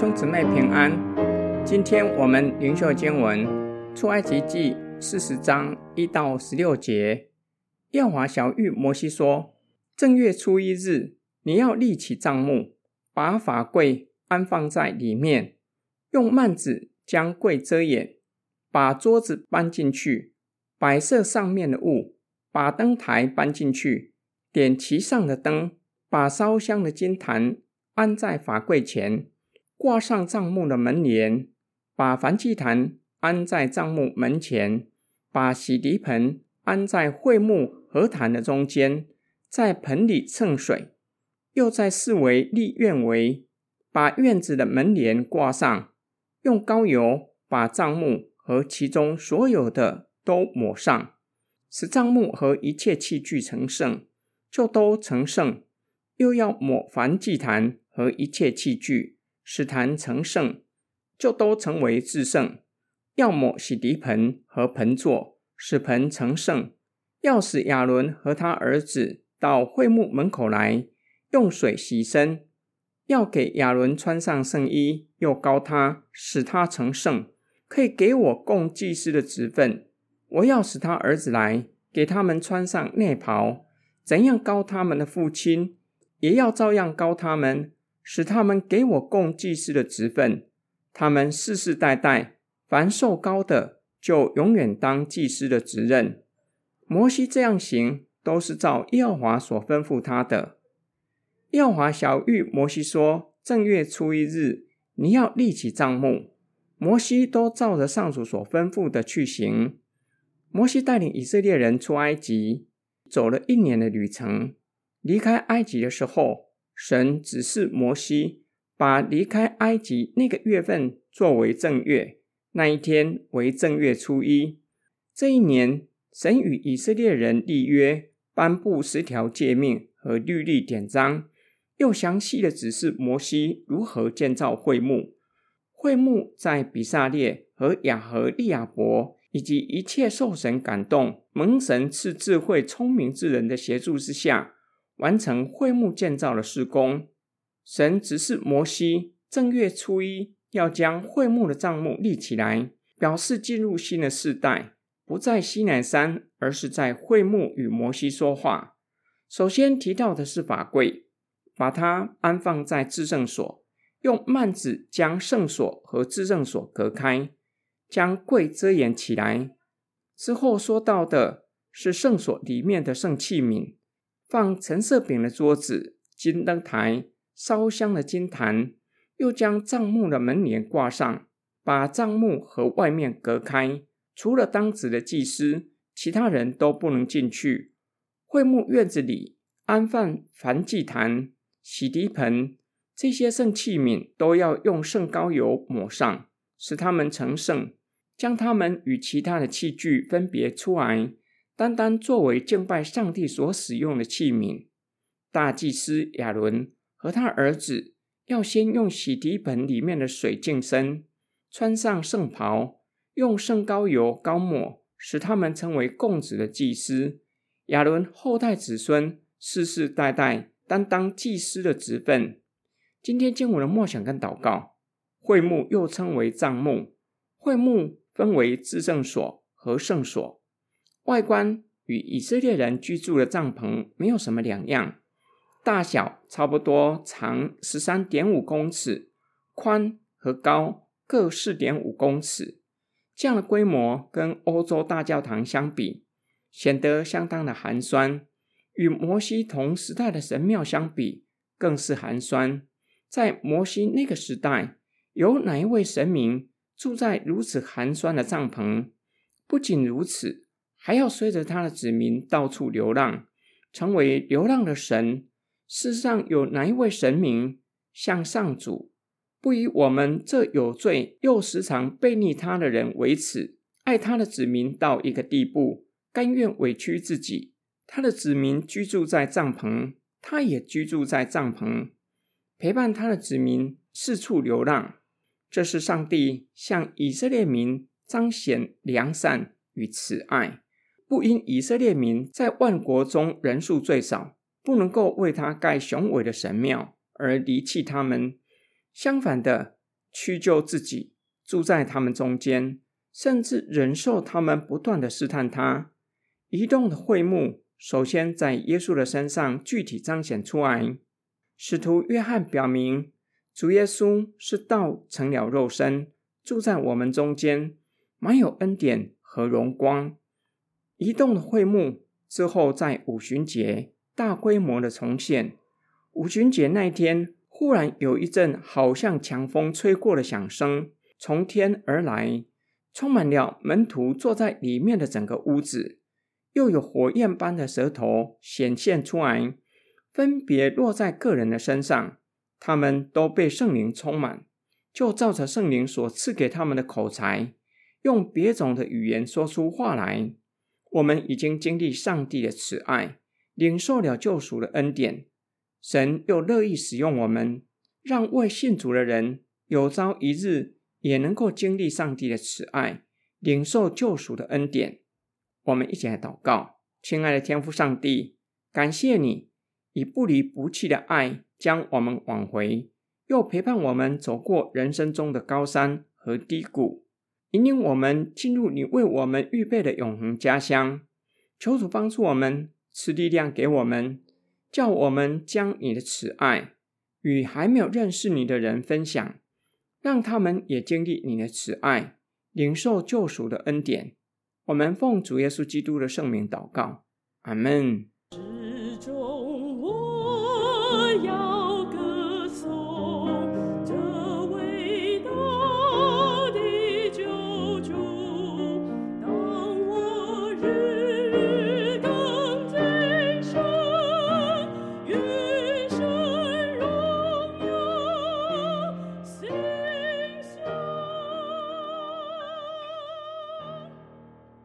兄姊妹平安。今天我们灵修经文出埃及记四十章一到十六节。耀华小玉摩西说：正月初一日，你要立起帐幕，把法柜安放在里面，用幔子将柜遮掩，把桌子搬进去，摆设上面的物，把灯台搬进去，点其上的灯，把烧香的金坛安在法柜前。挂上帐幕的门帘，把燔祭坛安在帐幕门前，把洗涤盆安在会木和坛的中间，在盆里盛水，又在四围立院围，把院子的门帘挂上，用膏油把帐幕和其中所有的都抹上，使帐幕和一切器具成圣，就都成圣。又要抹燔祭坛和一切器具。使坛成圣，就都成为至圣；要么洗涤盆和盆座，使盆成圣；要使亚伦和他儿子到会幕门口来，用水洗身；要给亚伦穿上圣衣，又膏他，使他成圣，可以给我供祭司的职分。我要使他儿子来，给他们穿上内袍，怎样膏他们的父亲，也要照样膏他们。使他们给我供祭司的职分，他们世世代代凡受高的，就永远当祭司的职任。摩西这样行，都是照耶和华所吩咐他的。耶和华晓諭摩西说：“正月初一日，你要立起帐幕。”摩西都照着上主所吩咐的去行。摩西带领以色列人出埃及，走了一年的旅程。离开埃及的时候，神指示摩西，把离开埃及那个月份作为正月，那一天为正月初一。这一年，神与以色列人立约，颁布十条诫命和律例典章，又详细的指示摩西如何建造会幕。会幕在比撒列和雅和利亚伯以及一切受神感动、蒙神赐智慧、聪明之人的协助之下。完成会幕建造的施工，神指示摩西，正月初一要将会幕的帐幕立起来，表示进入新的世代，不在西南山，而是在会幕与摩西说话。首先提到的是法柜，把它安放在至圣所，用幔子将圣所和至圣所隔开，将柜遮掩起来。之后说到的是圣所里面的圣器皿。放陈设饼的桌子、金灯台、烧香的金坛，又将帐幕的门帘挂上，把帐幕和外面隔开，除了当值的祭司，其他人都不能进去。会幕院子里安放燔祭坛、洗涤盆，这些圣器皿都要用圣膏油抹上，使它们成圣，将它们与其他的器具分别出来。单单作为敬拜上帝所使用的器皿，大祭司亚伦和他儿子要先用洗涤盆里面的水净身，穿上圣袍，用圣膏油膏抹，使他们成为供职的祭司。亚伦后代子孙世世代代担当祭司的职分。今天经文的默想跟祷告，会幕又称为帐幕，会幕分为至圣所和圣所。外观与以色列人居住的帐篷没有什么两样，大小差不多，长十三点五公尺，宽和高各四点五公尺。这样的规模跟欧洲大教堂相比，显得相当的寒酸。与摩西同时代的神庙相比，更是寒酸。在摩西那个时代，有哪一位神明住在如此寒酸的帐篷？不仅如此。还要随着他的子民到处流浪，成为流浪的神。世上有哪一位神明向上主，不以我们这有罪又时常悖逆他的人为耻，爱他的子民到一个地步，甘愿委屈自己。他的子民居住在帐篷，他也居住在帐篷，陪伴他的子民四处流浪。这是上帝向以色列民彰显良善与慈爱。不因以色列民在万国中人数最少，不能够为他盖雄伟的神庙而离弃他们。相反的，屈就自己，住在他们中间，甚至忍受他们不断的试探他。移动的会幕首先在耶稣的身上具体彰显出来。使徒约翰表明，主耶稣是道成了肉身，住在我们中间，满有恩典和荣光。移动的会幕之后，在五旬节大规模的重现。五旬节那天，忽然有一阵好像强风吹过的响声从天而来，充满了门徒坐在里面的整个屋子。又有火焰般的舌头显现出来，分别落在各人的身上，他们都被圣灵充满，就照着圣灵所赐给他们的口才，用别种的语言说出话来。我们已经经历上帝的慈爱，领受了救赎的恩典，神又乐意使用我们，让未信主的人有朝一日也能够经历上帝的慈爱，领受救赎的恩典。我们一起来祷告，亲爱的天父上帝，感谢你以不离不弃的爱将我们挽回，又陪伴我们走过人生中的高山和低谷，引领我们进入你为我们预备的永恒家乡。求主帮助我们，赐力量给我们，叫我们将你的慈爱与还没有认识你的人分享，让他们也经历你的慈爱，领受救赎的恩典。我们奉主耶稣基督的圣名祷告，阿门。